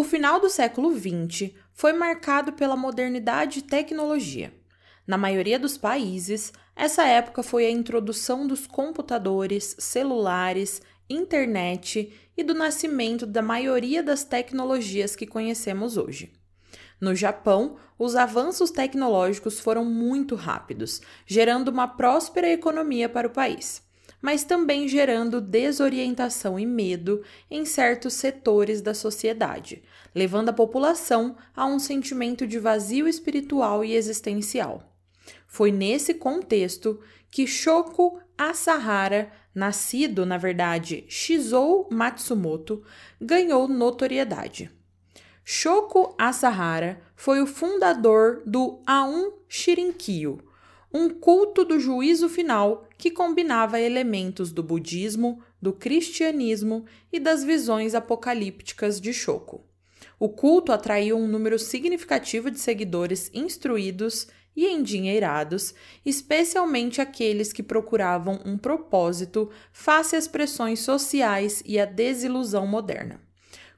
O final do século XX foi marcado pela modernidade e tecnologia. Na maioria dos países, essa época foi a introdução dos computadores, celulares, internet e do nascimento da maioria das tecnologias que conhecemos hoje. No Japão, os avanços tecnológicos foram muito rápidos, gerando uma próspera economia para o país mas também gerando desorientação e medo em certos setores da sociedade, levando a população a um sentimento de vazio espiritual e existencial. Foi nesse contexto que Shoko Asahara, nascido, na verdade, Shizou Matsumoto, ganhou notoriedade. Shoko Asahara foi o fundador do Aum Shirinkyo, um culto do juízo final que combinava elementos do budismo, do cristianismo e das visões apocalípticas de Shoko. O culto atraiu um número significativo de seguidores instruídos e endinheirados, especialmente aqueles que procuravam um propósito face às pressões sociais e à desilusão moderna.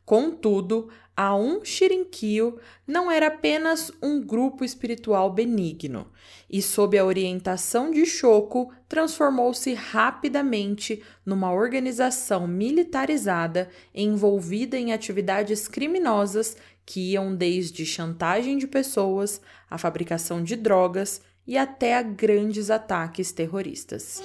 Contudo, a um Shirinkyo não era apenas um grupo espiritual benigno, e sob a orientação de Shoko, transformou-se rapidamente numa organização militarizada envolvida em atividades criminosas que iam desde chantagem de pessoas, a fabricação de drogas e até a grandes ataques terroristas.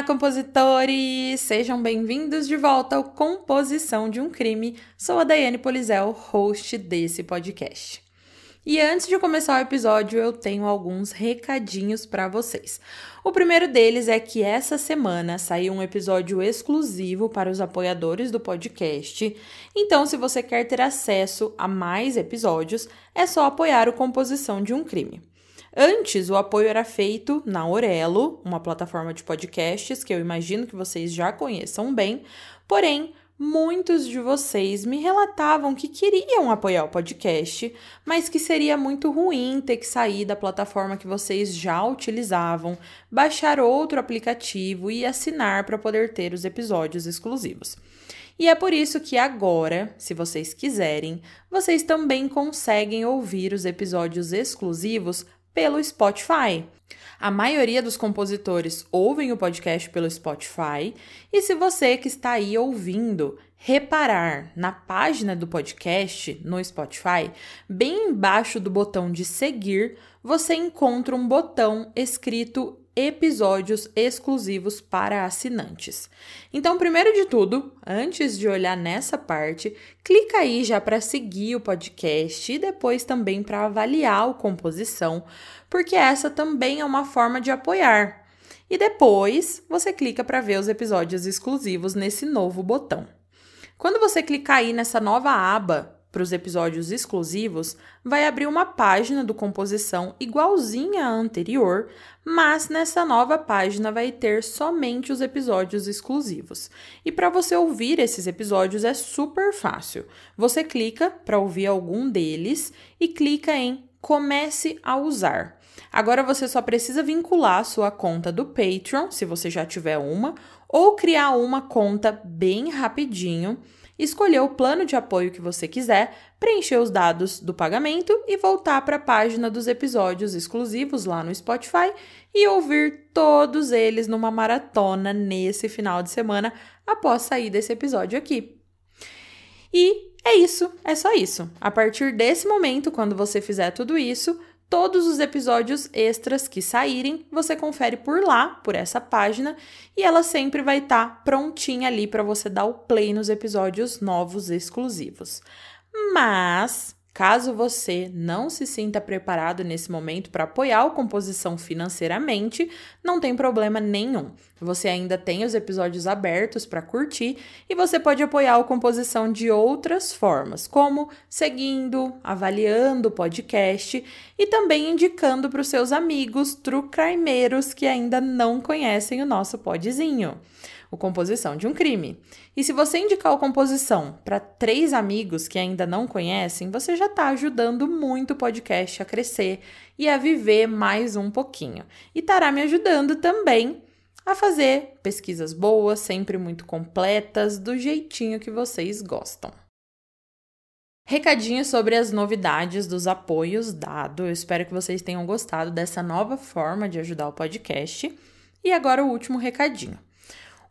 Olá, compositores! Sejam bem-vindos de volta ao Composição de um Crime. Sou a Daiane Polizel, host desse podcast. E antes de começar o episódio, eu tenho alguns recadinhos para vocês. O primeiro deles é que essa semana saiu um episódio exclusivo para os apoiadores do podcast. Então, se você quer ter acesso a mais episódios, é só apoiar o Composição de um Crime. Antes, o apoio era feito na Orelo, uma plataforma de podcasts que eu imagino que vocês já conheçam bem, porém, muitos de vocês me relatavam que queriam apoiar o podcast, mas que seria muito ruim ter que sair da plataforma que vocês já utilizavam, baixar outro aplicativo e assinar para poder ter os episódios exclusivos. E é por isso que agora, se vocês quiserem, vocês também conseguem ouvir os episódios exclusivos pelo Spotify. A maioria dos compositores ouvem o podcast pelo Spotify, e se você que está aí ouvindo reparar na página do podcast no Spotify, bem embaixo do botão de seguir, você encontra um botão escrito episódios exclusivos para assinantes. Então, primeiro de tudo, antes de olhar nessa parte, clica aí já para seguir o podcast e depois também para avaliar a composição, porque essa também é uma forma de apoiar. E depois você clica para ver os episódios exclusivos nesse novo botão. Quando você clicar aí nessa nova aba para os episódios exclusivos, vai abrir uma página do composição igualzinha à anterior, mas nessa nova página vai ter somente os episódios exclusivos. E para você ouvir esses episódios é super fácil. Você clica para ouvir algum deles e clica em Comece a usar. Agora você só precisa vincular sua conta do Patreon, se você já tiver uma, ou criar uma conta bem rapidinho escolher o plano de apoio que você quiser, preencher os dados do pagamento e voltar para a página dos episódios exclusivos lá no Spotify e ouvir todos eles numa maratona nesse final de semana após sair desse episódio aqui. E é isso, é só isso. A partir desse momento, quando você fizer tudo isso, Todos os episódios extras que saírem, você confere por lá, por essa página, e ela sempre vai estar tá prontinha ali para você dar o play nos episódios novos exclusivos. Mas Caso você não se sinta preparado nesse momento para apoiar o composição financeiramente, não tem problema nenhum. Você ainda tem os episódios abertos para curtir e você pode apoiar o composição de outras formas, como seguindo, avaliando o podcast e também indicando para os seus amigos trucrimeiros que ainda não conhecem o nosso podzinho o Composição de um Crime. E se você indicar o Composição para três amigos que ainda não conhecem, você já está ajudando muito o podcast a crescer e a viver mais um pouquinho. E estará me ajudando também a fazer pesquisas boas, sempre muito completas, do jeitinho que vocês gostam. Recadinho sobre as novidades dos apoios dado. Eu espero que vocês tenham gostado dessa nova forma de ajudar o podcast. E agora o último recadinho.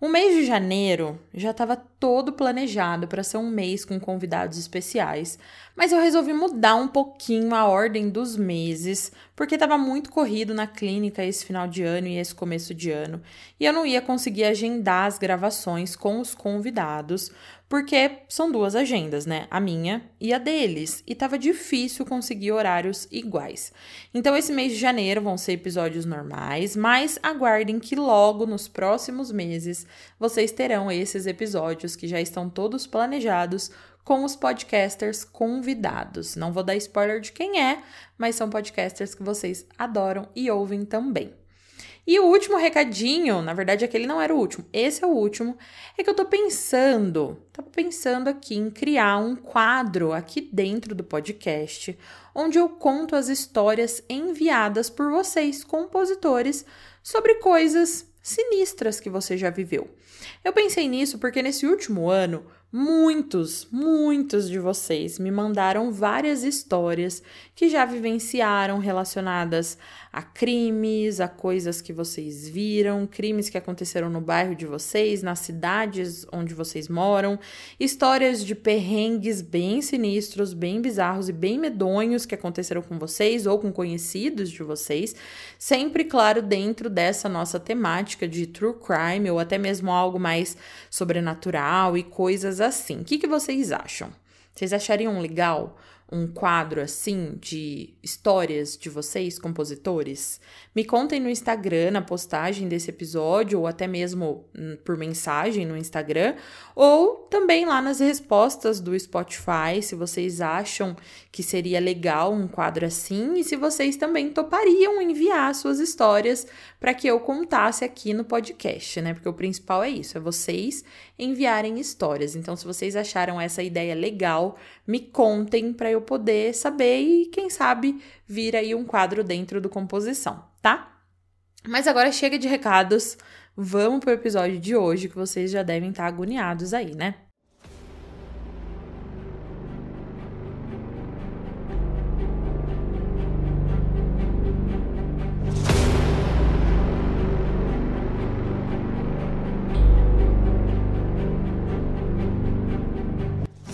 O mês de janeiro já estava todo planejado para ser um mês com convidados especiais, mas eu resolvi mudar um pouquinho a ordem dos meses, porque estava muito corrido na clínica esse final de ano e esse começo de ano, e eu não ia conseguir agendar as gravações com os convidados, porque são duas agendas, né? A minha e a deles, e tava difícil conseguir horários iguais. Então, esse mês de janeiro vão ser episódios normais, mas aguardem que logo nos próximos meses vocês terão esses episódios que já estão todos planejados com os podcasters convidados. Não vou dar spoiler de quem é, mas são podcasters que vocês adoram e ouvem também. E o último recadinho, na verdade aquele não era o último, esse é o último, é que eu tô pensando, tava pensando aqui em criar um quadro aqui dentro do podcast, onde eu conto as histórias enviadas por vocês, compositores, sobre coisas sinistras que você já viveu. Eu pensei nisso porque nesse último ano Muitos, muitos de vocês me mandaram várias histórias que já vivenciaram relacionadas a crimes, a coisas que vocês viram, crimes que aconteceram no bairro de vocês, nas cidades onde vocês moram, histórias de perrengues bem sinistros, bem bizarros e bem medonhos que aconteceram com vocês ou com conhecidos de vocês, sempre, claro, dentro dessa nossa temática de true crime ou até mesmo algo mais sobrenatural e coisas assim. O que, que vocês acham? Vocês achariam legal um quadro assim de histórias de vocês, compositores? Me contem no Instagram, na postagem desse episódio, ou até mesmo hum, por mensagem no Instagram, ou também lá nas respostas do Spotify, se vocês acham que seria legal um quadro assim, e se vocês também topariam enviar suas histórias para que eu contasse aqui no podcast, né? Porque o principal é isso, é vocês enviarem histórias. Então, se vocês acharam essa ideia legal, me contem para eu poder saber e, quem sabe, vir aí um quadro dentro do composição tá? Mas agora chega de recados, vamos pro episódio de hoje que vocês já devem estar agoniados aí, né?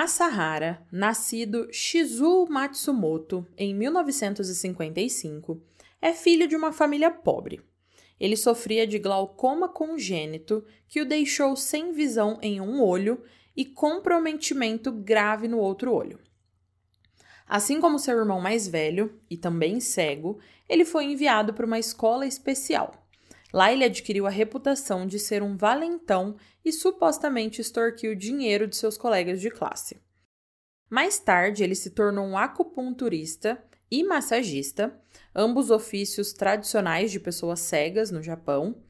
Asahara, nascido Shizu Matsumoto em 1955, é filho de uma família pobre. ele sofria de glaucoma congênito que o deixou sem visão em um olho e comprometimento grave no outro olho. Assim como seu irmão mais velho, e também cego, ele foi enviado para uma escola especial. Lá ele adquiriu a reputação de ser um valentão e supostamente extorquiu dinheiro de seus colegas de classe. Mais tarde, ele se tornou um acupunturista e massagista, ambos ofícios tradicionais de pessoas cegas no Japão.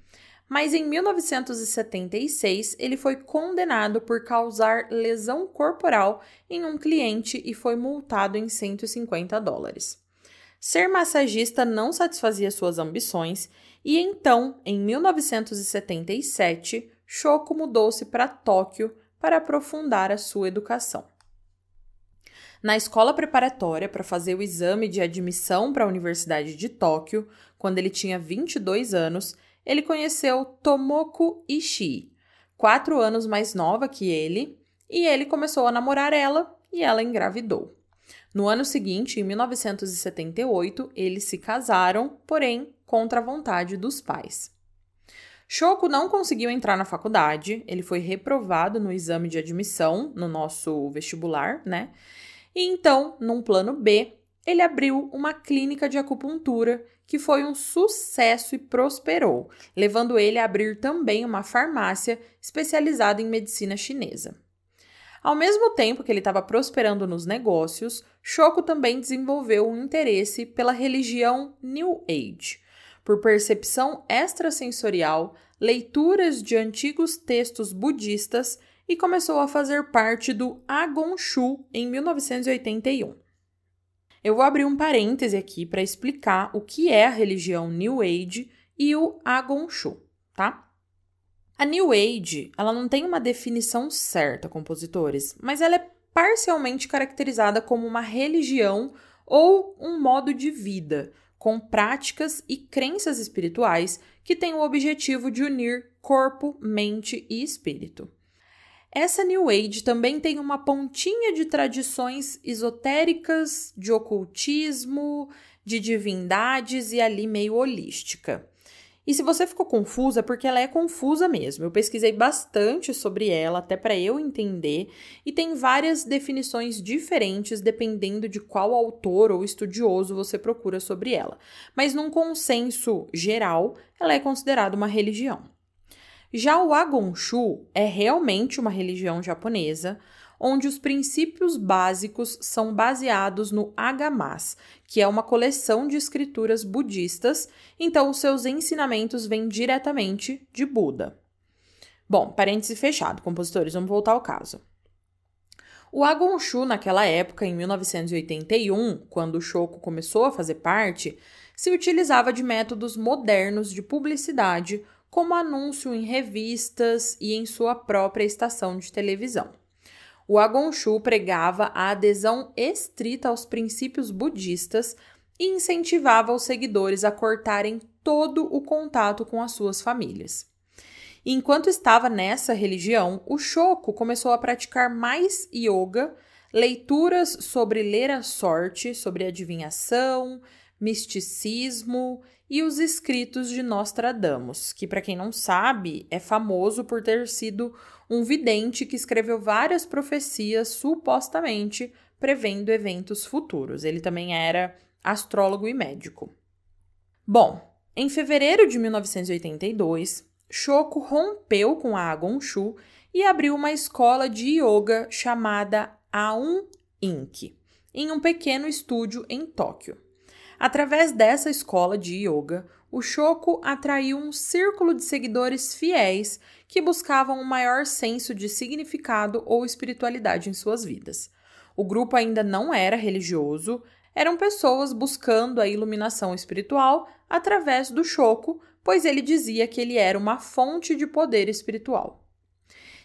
Mas em 1976 ele foi condenado por causar lesão corporal em um cliente e foi multado em 150 dólares. Ser massagista não satisfazia suas ambições e então, em 1977, Shoko mudou-se para Tóquio para aprofundar a sua educação. Na escola preparatória para fazer o exame de admissão para a Universidade de Tóquio, quando ele tinha 22 anos, ele conheceu Tomoko Ishii, quatro anos mais nova que ele, e ele começou a namorar ela e ela engravidou. No ano seguinte, em 1978, eles se casaram, porém contra a vontade dos pais. Shoko não conseguiu entrar na faculdade, ele foi reprovado no exame de admissão no nosso vestibular, né? E então, num plano B, ele abriu uma clínica de acupuntura que foi um sucesso e prosperou, levando ele a abrir também uma farmácia especializada em medicina chinesa. Ao mesmo tempo que ele estava prosperando nos negócios, Shoko também desenvolveu um interesse pela religião New Age, por percepção extrasensorial, leituras de antigos textos budistas e começou a fazer parte do Agonshu em 1981. Eu vou abrir um parêntese aqui para explicar o que é a religião New Age e o Agonshu, tá? A New Age, ela não tem uma definição certa, compositores, mas ela é parcialmente caracterizada como uma religião ou um modo de vida, com práticas e crenças espirituais que têm o objetivo de unir corpo, mente e espírito. Essa New Age também tem uma pontinha de tradições esotéricas, de ocultismo, de divindades e ali meio holística. E se você ficou confusa, é porque ela é confusa mesmo. Eu pesquisei bastante sobre ela, até para eu entender, e tem várias definições diferentes dependendo de qual autor ou estudioso você procura sobre ela. Mas num consenso geral, ela é considerada uma religião. Já o Agonshu é realmente uma religião japonesa, onde os princípios básicos são baseados no Agamas, que é uma coleção de escrituras budistas, então os seus ensinamentos vêm diretamente de Buda. Bom, parêntese fechado, compositores, vamos voltar ao caso. O Agonshu, naquela época, em 1981, quando o Shoko começou a fazer parte, se utilizava de métodos modernos de publicidade como anúncio em revistas e em sua própria estação de televisão. O Agonshu pregava a adesão estrita aos princípios budistas e incentivava os seguidores a cortarem todo o contato com as suas famílias. enquanto estava nessa religião, o Shoko começou a praticar mais yoga, leituras sobre ler a sorte, sobre adivinhação, misticismo e os escritos de Nostradamus, que, para quem não sabe, é famoso por ter sido um vidente que escreveu várias profecias supostamente prevendo eventos futuros. Ele também era astrólogo e médico. Bom, em fevereiro de 1982, Shoko rompeu com a Agonshu e abriu uma escola de yoga chamada Aum Inc., em um pequeno estúdio em Tóquio. Através dessa escola de yoga, o Shoko atraiu um círculo de seguidores fiéis que buscavam um maior senso de significado ou espiritualidade em suas vidas. O grupo ainda não era religioso, eram pessoas buscando a iluminação espiritual através do Shoko, pois ele dizia que ele era uma fonte de poder espiritual.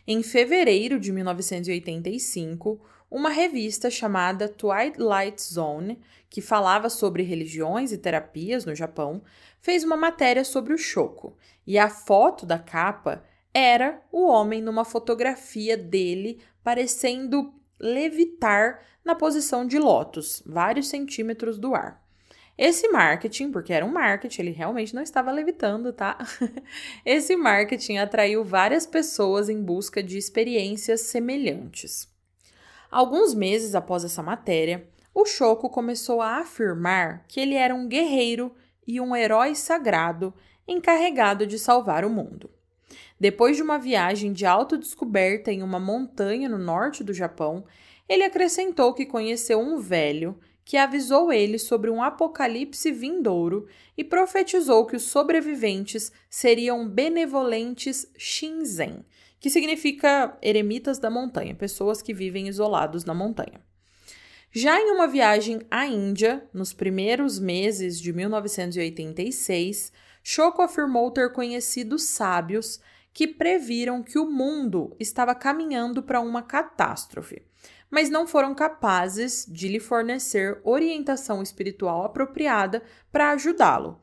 Em fevereiro de 1985, uma revista chamada Twilight Zone, que falava sobre religiões e terapias no Japão, fez uma matéria sobre o Shoko, e a foto da capa era o homem numa fotografia dele parecendo levitar na posição de lótus, vários centímetros do ar. Esse marketing, porque era um marketing, ele realmente não estava levitando, tá? Esse marketing atraiu várias pessoas em busca de experiências semelhantes. Alguns meses após essa matéria, o Choco começou a afirmar que ele era um guerreiro e um herói sagrado encarregado de salvar o mundo. Depois de uma viagem de autodescoberta em uma montanha no norte do Japão, ele acrescentou que conheceu um velho que avisou ele sobre um apocalipse vindouro e profetizou que os sobreviventes seriam benevolentes Shinzen, que significa eremitas da montanha, pessoas que vivem isolados na montanha. Já em uma viagem à Índia, nos primeiros meses de 1986, Choco afirmou ter conhecido sábios que previram que o mundo estava caminhando para uma catástrofe mas não foram capazes de lhe fornecer orientação espiritual apropriada para ajudá-lo.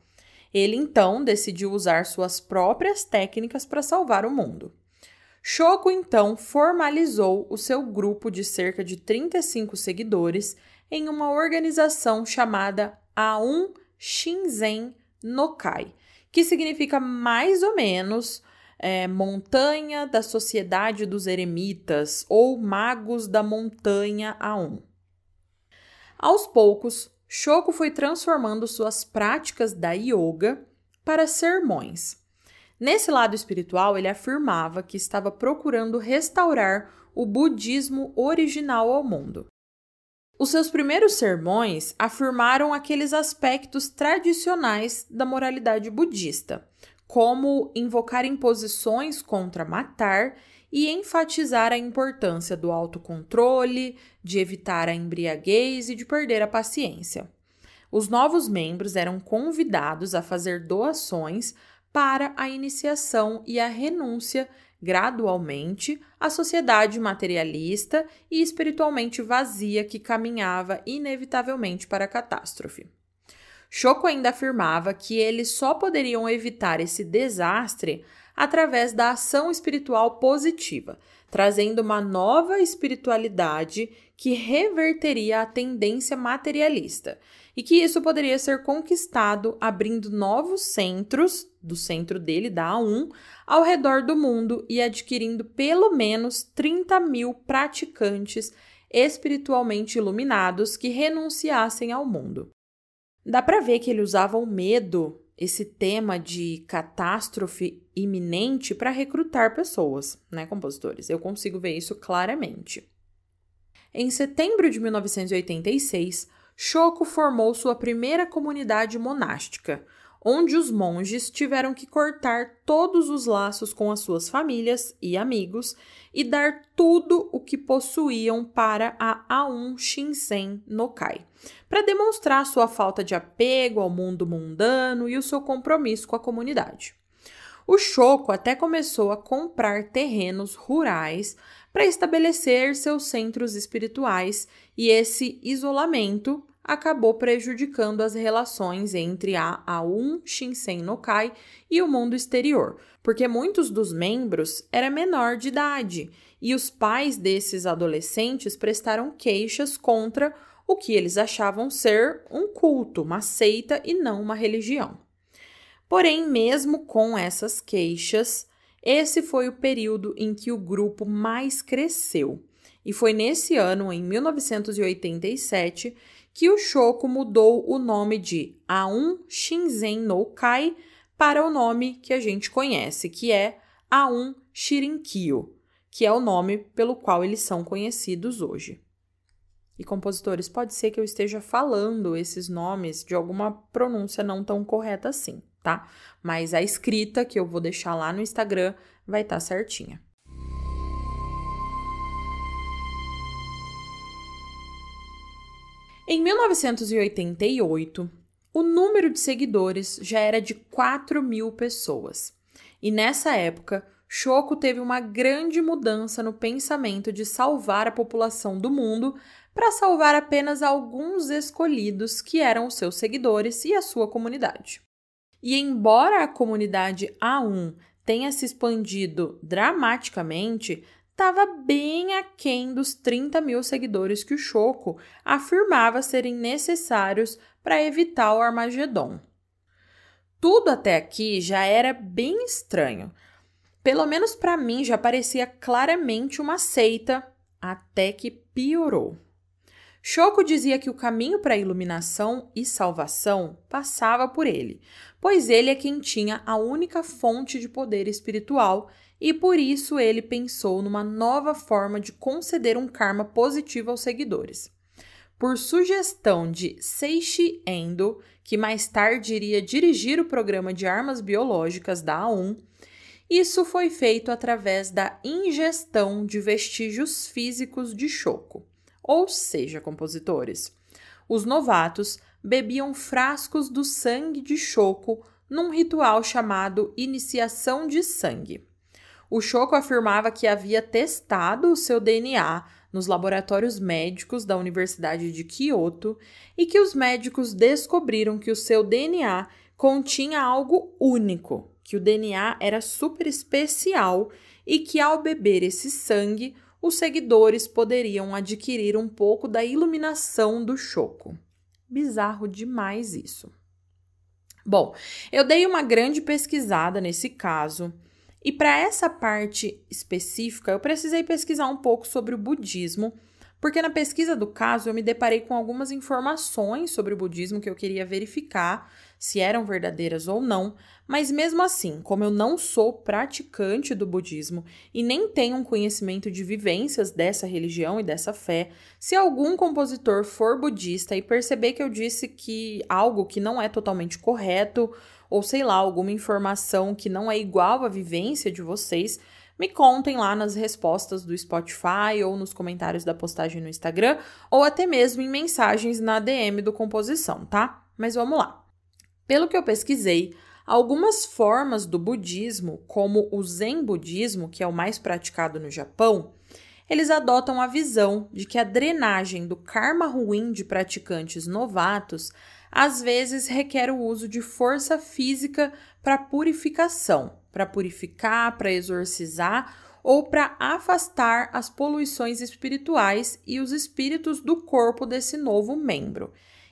Ele então decidiu usar suas próprias técnicas para salvar o mundo. Shoko então formalizou o seu grupo de cerca de 35 seguidores em uma organização chamada Aum Shinzen Nokai, que significa mais ou menos é, Montanha da Sociedade dos Eremitas ou Magos da Montanha Aum. Aos poucos, Shoko foi transformando suas práticas da yoga para sermões. Nesse lado espiritual, ele afirmava que estava procurando restaurar o budismo original ao mundo. Os seus primeiros sermões afirmaram aqueles aspectos tradicionais da moralidade budista, como invocar imposições contra matar e enfatizar a importância do autocontrole, de evitar a embriaguez e de perder a paciência. Os novos membros eram convidados a fazer doações para a iniciação e a renúncia gradualmente à sociedade materialista e espiritualmente vazia que caminhava inevitavelmente para a catástrofe. Choco ainda afirmava que eles só poderiam evitar esse desastre através da ação espiritual positiva, trazendo uma nova espiritualidade que reverteria a tendência materialista, e que isso poderia ser conquistado abrindo novos centros, do centro dele, da A1, ao redor do mundo e adquirindo pelo menos 30 mil praticantes espiritualmente iluminados que renunciassem ao mundo. Dá para ver que ele usava o medo, esse tema de catástrofe iminente, para recrutar pessoas, né, compositores? Eu consigo ver isso claramente. Em setembro de 1986, Shoko formou sua primeira comunidade monástica, onde os monges tiveram que cortar todos os laços com as suas famílias e amigos e dar tudo o que possuíam para a Aum Shinsen no Kai, para demonstrar sua falta de apego ao mundo mundano e o seu compromisso com a comunidade. O Choco até começou a comprar terrenos rurais para estabelecer seus centros espirituais e esse isolamento acabou prejudicando as relações entre a Aum Shinsen no Kai e o mundo exterior, porque muitos dos membros eram menor de idade e os pais desses adolescentes prestaram queixas contra o que eles achavam ser um culto, uma seita e não uma religião. Porém, mesmo com essas queixas, esse foi o período em que o grupo mais cresceu. E foi nesse ano, em 1987, que o Shoko mudou o nome de Aum Shinzen no Kai para o nome que a gente conhece, que é Aum Shirinkyo, que é o nome pelo qual eles são conhecidos hoje. E compositores, pode ser que eu esteja falando esses nomes de alguma pronúncia não tão correta assim, tá? Mas a escrita que eu vou deixar lá no Instagram vai estar tá certinha. Em 1988, o número de seguidores já era de 4 mil pessoas. E nessa época, Choco teve uma grande mudança no pensamento de salvar a população do mundo para salvar apenas alguns escolhidos que eram os seus seguidores e a sua comunidade. E embora a comunidade A1 tenha se expandido dramaticamente, estava bem aquém dos 30 mil seguidores que o Choco afirmava serem necessários para evitar o Armagedon. Tudo até aqui já era bem estranho. Pelo menos para mim já parecia claramente uma seita, até que piorou. Choco dizia que o caminho para a iluminação e salvação passava por ele, pois ele é quem tinha a única fonte de poder espiritual e por isso ele pensou numa nova forma de conceder um karma positivo aos seguidores. Por sugestão de Seishi Endo, que mais tarde iria dirigir o programa de armas biológicas da A1, isso foi feito através da ingestão de vestígios físicos de Choco, ou seja, compositores. Os novatos bebiam frascos do sangue de Choco num ritual chamado iniciação de sangue. O Choco afirmava que havia testado o seu DNA nos laboratórios médicos da Universidade de Kyoto e que os médicos descobriram que o seu DNA continha algo único, que o DNA era super especial e que ao beber esse sangue, os seguidores poderiam adquirir um pouco da iluminação do Choco. Bizarro demais isso. Bom, eu dei uma grande pesquisada nesse caso e para essa parte específica, eu precisei pesquisar um pouco sobre o budismo, porque na pesquisa do caso eu me deparei com algumas informações sobre o budismo que eu queria verificar se eram verdadeiras ou não, mas mesmo assim, como eu não sou praticante do budismo e nem tenho um conhecimento de vivências dessa religião e dessa fé, se algum compositor for budista e perceber que eu disse que algo que não é totalmente correto ou sei lá, alguma informação que não é igual à vivência de vocês, me contem lá nas respostas do Spotify ou nos comentários da postagem no Instagram ou até mesmo em mensagens na DM do Composição, tá? Mas vamos lá. Pelo que eu pesquisei, algumas formas do budismo, como o Zen budismo, que é o mais praticado no Japão, eles adotam a visão de que a drenagem do karma ruim de praticantes novatos às vezes requer o uso de força física para purificação, para purificar, para exorcizar ou para afastar as poluições espirituais e os espíritos do corpo desse novo membro.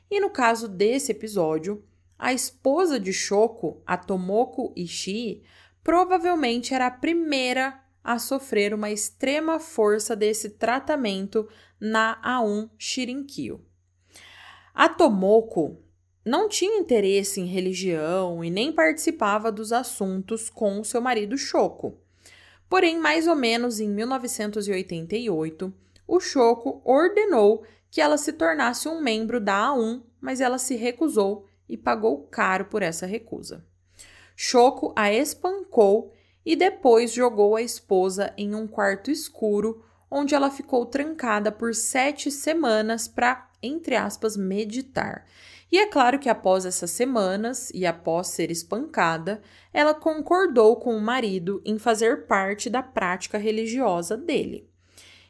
E no caso desse episódio, a esposa de Shoko, a Tomoko Ishii, provavelmente era a primeira a sofrer uma extrema força desse tratamento na A1 Shirinkyo. A Tomoko não tinha interesse em religião e nem participava dos assuntos com seu marido Choco. Porém, mais ou menos em 1988, o Choco ordenou que ela se tornasse um membro da A1, mas ela se recusou e pagou caro por essa recusa. Choco a espancou e depois jogou a esposa em um quarto escuro, onde ela ficou trancada por sete semanas para, entre aspas, meditar. E é claro que após essas semanas e após ser espancada, ela concordou com o marido em fazer parte da prática religiosa dele.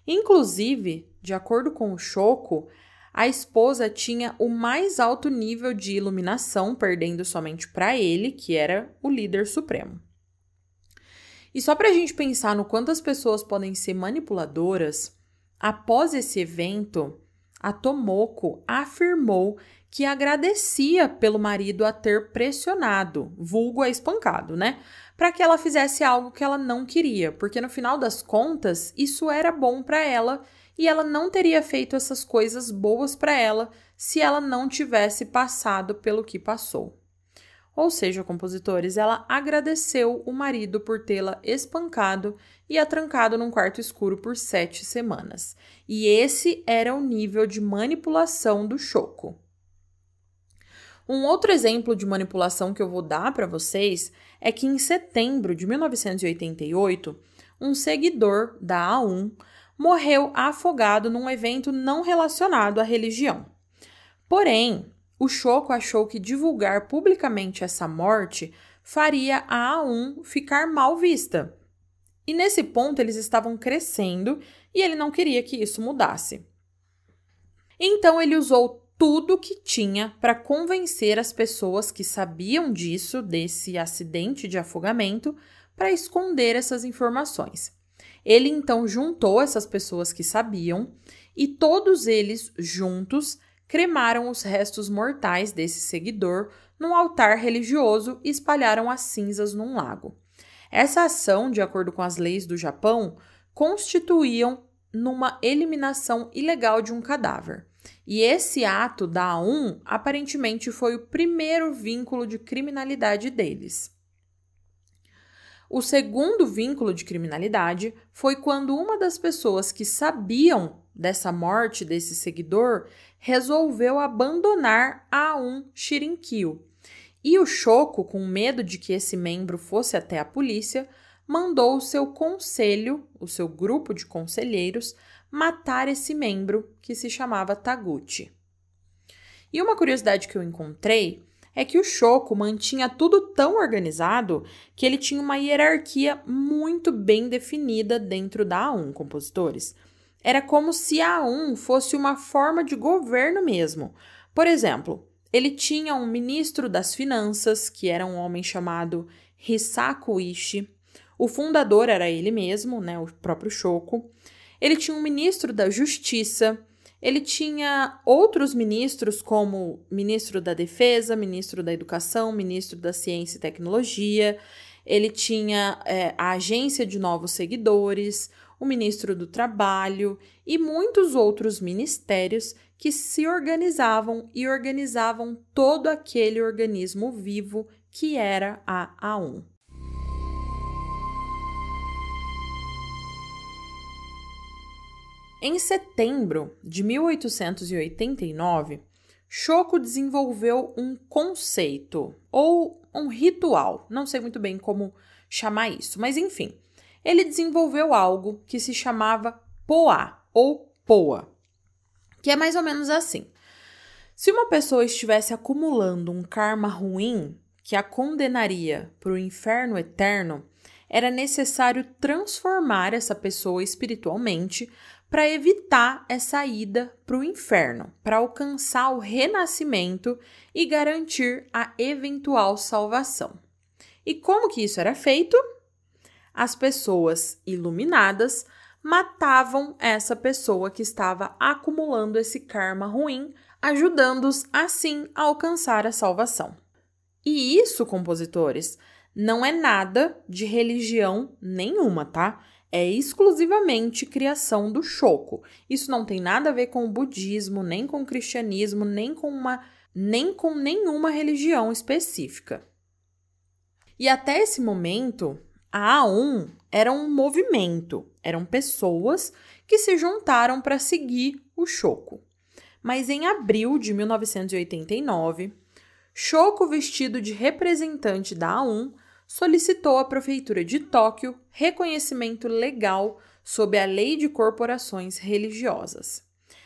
Inclusive, de acordo com o Choco, a esposa tinha o mais alto nível de iluminação, perdendo somente para ele, que era o líder supremo. E só para a gente pensar no quanto as pessoas podem ser manipuladoras, após esse evento, a Tomoko afirmou que agradecia pelo marido a ter pressionado, vulgo a espancado, né? Para que ela fizesse algo que ela não queria, porque no final das contas isso era bom para ela e ela não teria feito essas coisas boas para ela se ela não tivesse passado pelo que passou. Ou seja, compositores, ela agradeceu o marido por tê-la espancado e a trancado num quarto escuro por sete semanas. E esse era o nível de manipulação do Choco. Um outro exemplo de manipulação que eu vou dar para vocês é que em setembro de 1988, um seguidor da A1 morreu afogado num evento não relacionado à religião. Porém, o Choco achou que divulgar publicamente essa morte faria a A1 ficar mal vista. E nesse ponto eles estavam crescendo e ele não queria que isso mudasse. Então ele usou tudo que tinha para convencer as pessoas que sabiam disso, desse acidente de afogamento, para esconder essas informações. Ele então juntou essas pessoas que sabiam e todos eles juntos cremaram os restos mortais desse seguidor num altar religioso e espalharam as cinzas num lago. Essa ação, de acordo com as leis do Japão, constituíam numa eliminação ilegal de um cadáver. E esse ato da A1 aparentemente foi o primeiro vínculo de criminalidade deles. O segundo vínculo de criminalidade foi quando uma das pessoas que sabiam dessa morte desse seguidor resolveu abandonar a um Shirinkyo. E o Choco, com medo de que esse membro fosse até a polícia, mandou o seu conselho, o seu grupo de conselheiros, matar esse membro que se chamava Taguchi. E uma curiosidade que eu encontrei é que o Choco mantinha tudo tão organizado que ele tinha uma hierarquia muito bem definida dentro da A1 Compositores. Era como se a A1 fosse uma forma de governo mesmo. Por exemplo, ele tinha um ministro das finanças, que era um homem chamado Hisaku Ishi. O fundador era ele mesmo, né, o próprio Choco. Ele tinha um ministro da justiça, ele tinha outros ministros, como ministro da Defesa, ministro da Educação, ministro da Ciência e Tecnologia. Ele tinha é, a Agência de Novos Seguidores, o ministro do Trabalho e muitos outros ministérios que se organizavam e organizavam todo aquele organismo vivo que era a A1. Em setembro de 1889, Choco desenvolveu um conceito ou um ritual, não sei muito bem como chamar isso, mas enfim, ele desenvolveu algo que se chamava Poá ou Poa, que é mais ou menos assim. Se uma pessoa estivesse acumulando um karma ruim que a condenaria para o inferno eterno, era necessário transformar essa pessoa espiritualmente para evitar essa ida para o inferno, para alcançar o renascimento e garantir a eventual salvação. E como que isso era feito? As pessoas iluminadas matavam essa pessoa que estava acumulando esse karma ruim, ajudando-os assim a alcançar a salvação. E isso, compositores, não é nada de religião nenhuma, tá? É exclusivamente criação do Choco. Isso não tem nada a ver com o budismo, nem com o cristianismo, nem com uma nem com nenhuma religião específica. E até esse momento, a A1 era um movimento, eram pessoas que se juntaram para seguir o Choco. Mas em abril de 1989, Choco, vestido de representante da A1, solicitou à Prefeitura de Tóquio reconhecimento legal sob a Lei de Corporações Religiosas.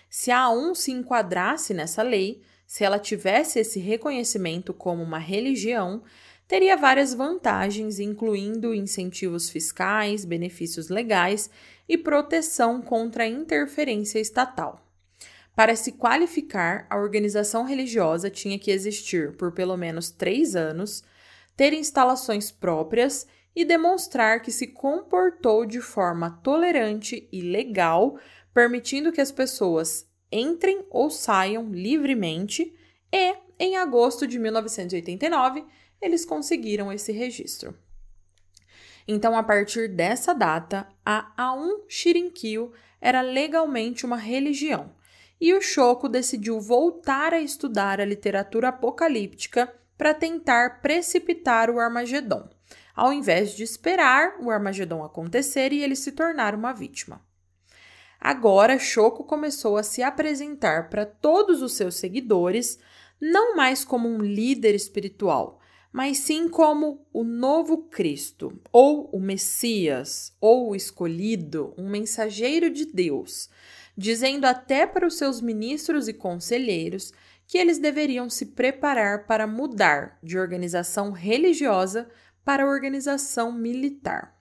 Se a A1 se enquadrasse nessa lei, se ela tivesse esse reconhecimento como uma religião, teria várias vantagens, incluindo incentivos fiscais, benefícios legais e proteção contra a interferência estatal. Para se qualificar, a organização religiosa tinha que existir por pelo menos três anos, ter instalações próprias e demonstrar que se comportou de forma tolerante e legal, permitindo que as pessoas entrem ou saiam livremente, e em agosto de 1989 eles conseguiram esse registro. Então, a partir dessa data, a A1 Shirinkyo era legalmente uma religião, e o Shoko decidiu voltar a estudar a literatura apocalíptica para tentar precipitar o Armagedon, ao invés de esperar o Armagedon acontecer e ele se tornar uma vítima. Agora, Choco começou a se apresentar para todos os seus seguidores não mais como um líder espiritual, mas sim como o novo Cristo, ou o Messias, ou o escolhido, um mensageiro de Deus, dizendo até para os seus ministros e conselheiros que eles deveriam se preparar para mudar de organização religiosa para organização militar.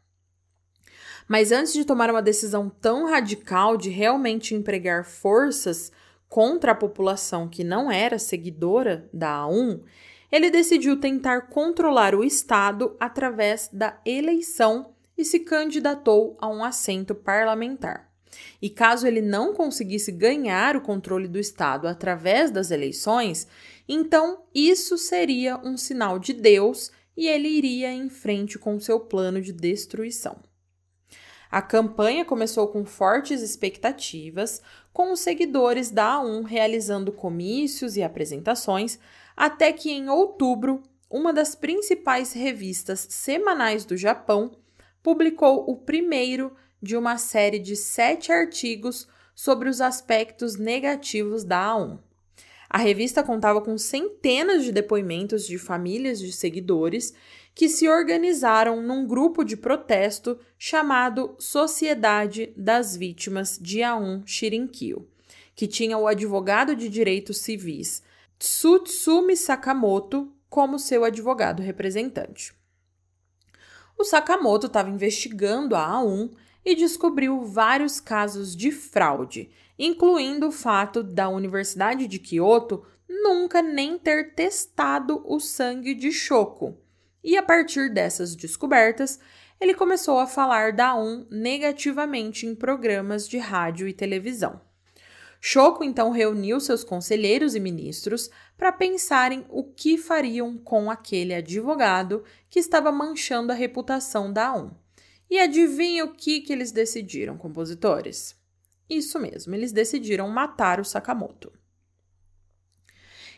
Mas antes de tomar uma decisão tão radical de realmente empregar forças contra a população que não era seguidora da A1, ele decidiu tentar controlar o Estado através da eleição e e se candidatou a um assento parlamentar. E caso ele não conseguisse ganhar o controle do Estado através das eleições, então isso seria um sinal de Deus e ele iria em frente com seu plano de destruição. A campanha começou com fortes expectativas, com os seguidores da A1 realizando comícios e apresentações, até que em outubro, uma das principais revistas semanais do Japão publicou o primeiro de uma série de sete artigos sobre os aspectos negativos da A1. A revista contava com centenas de depoimentos de famílias de seguidores que se organizaram num grupo de protesto chamado Sociedade das Vítimas de A1 Shirinkyo, que tinha o advogado de direitos civis Tsutsumi Sakamoto como seu advogado representante. O Sakamoto estava investigando a A1 e descobriu vários casos de fraude, incluindo o fato da Universidade de Kyoto nunca nem ter testado o sangue de Shoko, e a partir dessas descobertas, ele começou a falar da ON negativamente em programas de rádio e televisão. Choco então reuniu seus conselheiros e ministros para pensarem o que fariam com aquele advogado que estava manchando a reputação da ON. E adivinha o que, que eles decidiram, compositores? Isso mesmo, eles decidiram matar o Sakamoto.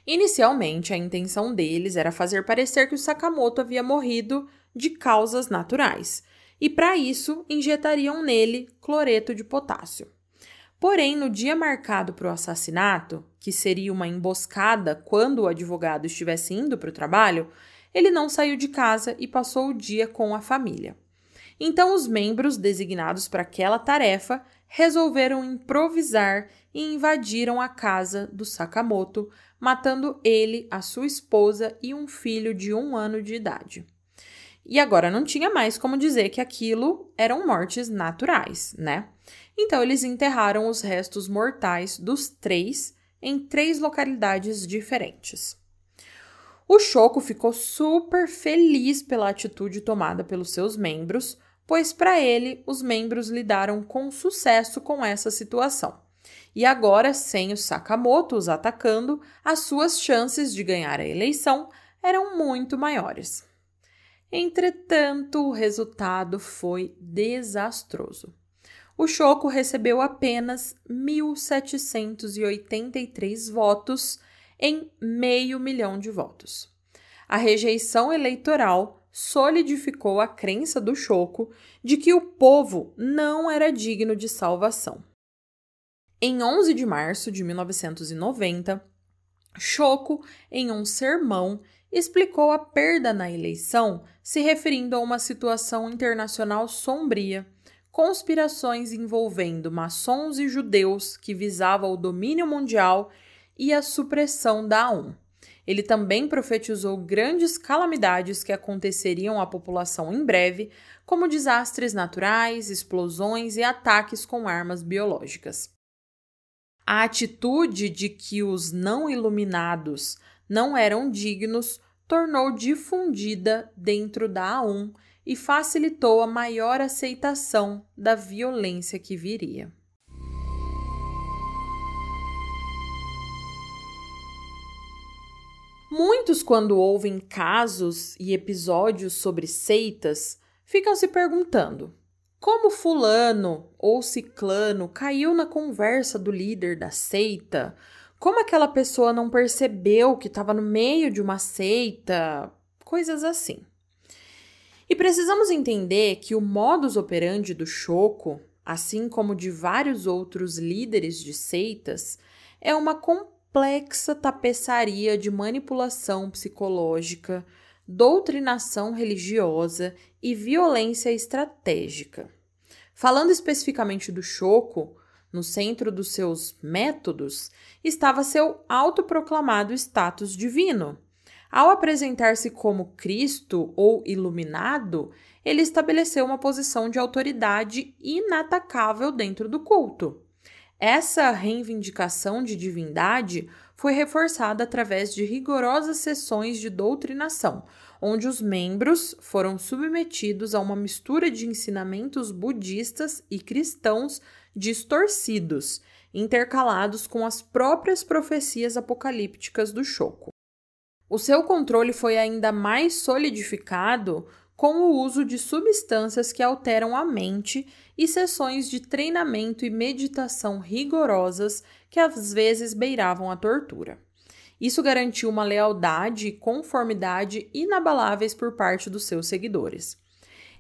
Inicialmente, a intenção deles era fazer parecer que o Sakamoto havia morrido de causas naturais, e para isso injetariam nele cloreto de potássio. Porém, no dia marcado para o assassinato, que seria uma emboscada quando o advogado estivesse indo para o trabalho, ele não saiu de casa e passou o dia com a família. Então, os membros designados para aquela tarefa resolveram improvisar e invadiram a casa do Sakamoto, matando ele, a sua esposa e um filho de um ano de idade. E agora não tinha mais como dizer que aquilo eram mortes naturais, né? Então eles enterraram os restos mortais dos três em três localidades diferentes. O Choco ficou super feliz pela atitude tomada pelos seus membros, pois para ele os membros lidaram com sucesso com essa situação. E agora, sem o Sakamoto os atacando, as suas chances de ganhar a eleição eram muito maiores. Entretanto, o resultado foi desastroso. O Choco recebeu apenas 1.783 votos em meio milhão de votos. A rejeição eleitoral solidificou a crença do Choco de que o povo não era digno de salvação. Em 11 de março de 1990, Choco, em um sermão, explicou a perda na eleição, se referindo a uma situação internacional sombria, conspirações envolvendo maçons e judeus que visavam o domínio mundial e a supressão da ONU. Ele também profetizou grandes calamidades que aconteceriam à população em breve, como desastres naturais, explosões e ataques com armas biológicas. A atitude de que os não iluminados não eram dignos tornou difundida dentro da A1 e facilitou a maior aceitação da violência que viria. Muitos, quando ouvem casos e episódios sobre seitas, ficam se perguntando: como Fulano ou Ciclano caiu na conversa do líder da seita? Como aquela pessoa não percebeu que estava no meio de uma seita? Coisas assim. E precisamos entender que o modus operandi do Choco, assim como de vários outros líderes de seitas, é uma complexa tapeçaria de manipulação psicológica, doutrinação religiosa e violência estratégica. Falando especificamente do Choco, no centro dos seus métodos estava seu autoproclamado status divino. Ao apresentar-se como Cristo ou iluminado, ele estabeleceu uma posição de autoridade inatacável dentro do culto. Essa reivindicação de divindade foi reforçada através de rigorosas sessões de doutrinação, onde os membros foram submetidos a uma mistura de ensinamentos budistas e cristãos distorcidos, intercalados com as próprias profecias apocalípticas do Choco. O seu controle foi ainda mais solidificado com o uso de substâncias que alteram a mente e sessões de treinamento e meditação rigorosas que às vezes beiravam a tortura. Isso garantiu uma lealdade e conformidade inabaláveis por parte dos seus seguidores.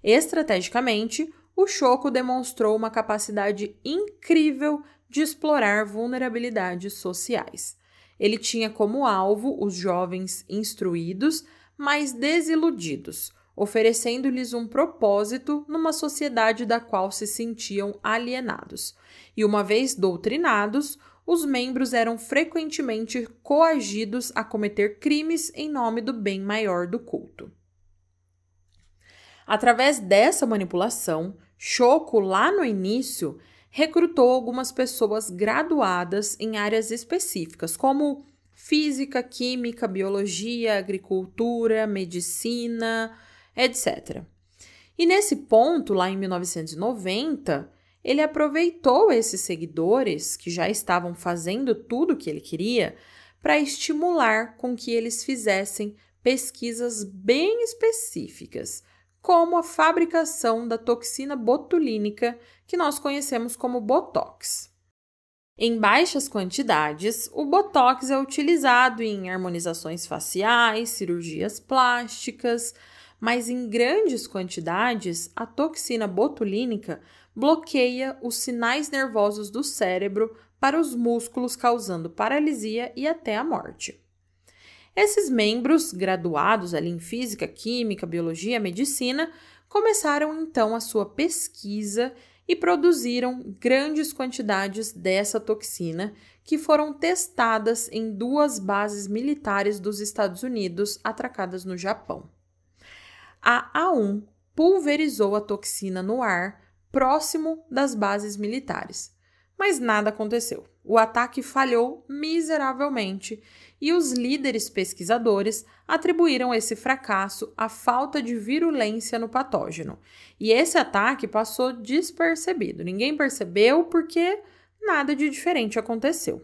Estrategicamente, o Choco demonstrou uma capacidade incrível de explorar vulnerabilidades sociais. Ele tinha como alvo os jovens instruídos, mas desiludidos, oferecendo-lhes um propósito numa sociedade da qual se sentiam alienados. E uma vez doutrinados, os membros eram frequentemente coagidos a cometer crimes em nome do bem maior do culto. Através dessa manipulação, Choco, lá no início, recrutou algumas pessoas graduadas em áreas específicas, como física, química, biologia, agricultura, medicina, etc. E nesse ponto, lá em 1990, ele aproveitou esses seguidores que já estavam fazendo tudo o que ele queria para estimular com que eles fizessem pesquisas bem específicas, como a fabricação da toxina botulínica, que nós conhecemos como Botox. Em baixas quantidades, o Botox é utilizado em harmonizações faciais, cirurgias plásticas, mas em grandes quantidades, a toxina botulínica bloqueia os sinais nervosos do cérebro para os músculos, causando paralisia e até a morte. Esses membros, graduados ali em física, química, biologia, medicina, começaram então a sua pesquisa e produziram grandes quantidades dessa toxina que foram testadas em duas bases militares dos Estados Unidos atracadas no Japão a A1 pulverizou a toxina no ar próximo das bases militares. Mas nada aconteceu. O ataque falhou miseravelmente e os líderes pesquisadores atribuíram esse fracasso à falta de virulência no patógeno. E esse ataque passou despercebido. Ninguém percebeu porque nada de diferente aconteceu.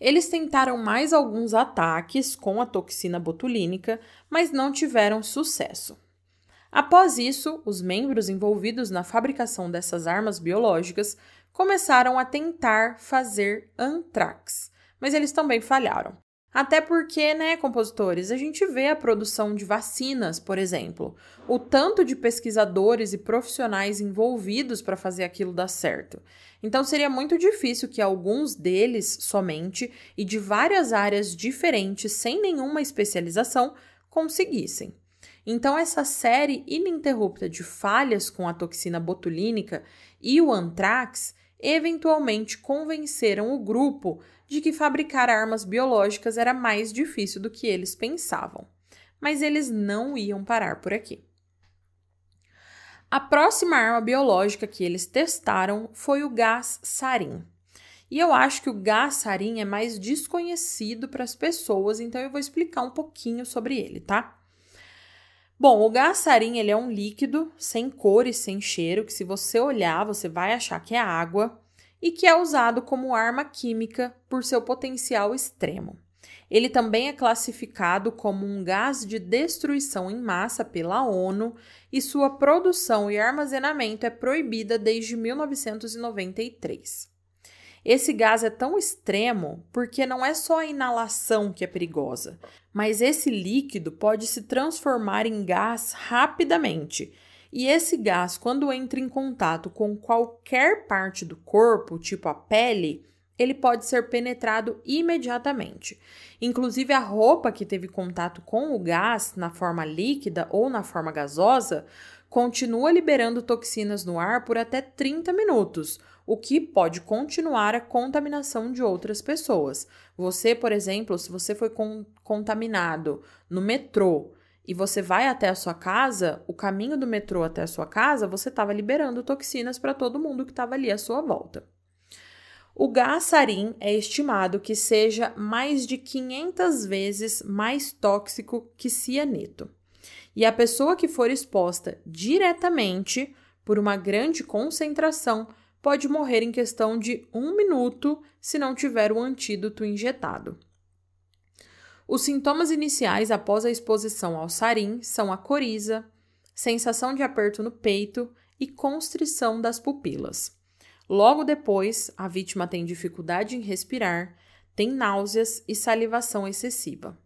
Eles tentaram mais alguns ataques com a toxina botulínica, mas não tiveram sucesso. Após isso, os membros envolvidos na fabricação dessas armas biológicas começaram a tentar fazer antrax, mas eles também falharam. Até porque, né, compositores, a gente vê a produção de vacinas, por exemplo, o tanto de pesquisadores e profissionais envolvidos para fazer aquilo dar certo. Então seria muito difícil que alguns deles somente e de várias áreas diferentes, sem nenhuma especialização, conseguissem. Então, essa série ininterrupta de falhas com a toxina botulínica e o antrax eventualmente convenceram o grupo de que fabricar armas biológicas era mais difícil do que eles pensavam. Mas eles não iam parar por aqui. A próxima arma biológica que eles testaram foi o gás sarin. E eu acho que o gás sarin é mais desconhecido para as pessoas, então eu vou explicar um pouquinho sobre ele, tá? Bom, o gás sarin ele é um líquido sem cor e sem cheiro, que se você olhar, você vai achar que é água, e que é usado como arma química por seu potencial extremo. Ele também é classificado como um gás de destruição em massa pela ONU e sua produção e armazenamento é proibida desde 1993. Esse gás é tão extremo porque não é só a inalação que é perigosa, mas esse líquido pode se transformar em gás rapidamente. E esse gás, quando entra em contato com qualquer parte do corpo, tipo a pele, ele pode ser penetrado imediatamente. Inclusive, a roupa que teve contato com o gás na forma líquida ou na forma gasosa continua liberando toxinas no ar por até 30 minutos, o que pode continuar a contaminação de outras pessoas. Você, por exemplo, se você foi con contaminado no metrô e você vai até a sua casa, o caminho do metrô até a sua casa, você estava liberando toxinas para todo mundo que estava ali à sua volta. O gás sarin é estimado que seja mais de 500 vezes mais tóxico que cianeto. E a pessoa que for exposta diretamente por uma grande concentração pode morrer em questão de um minuto se não tiver o antídoto injetado. Os sintomas iniciais após a exposição ao sarin são a coriza, sensação de aperto no peito e constrição das pupilas. Logo depois, a vítima tem dificuldade em respirar, tem náuseas e salivação excessiva.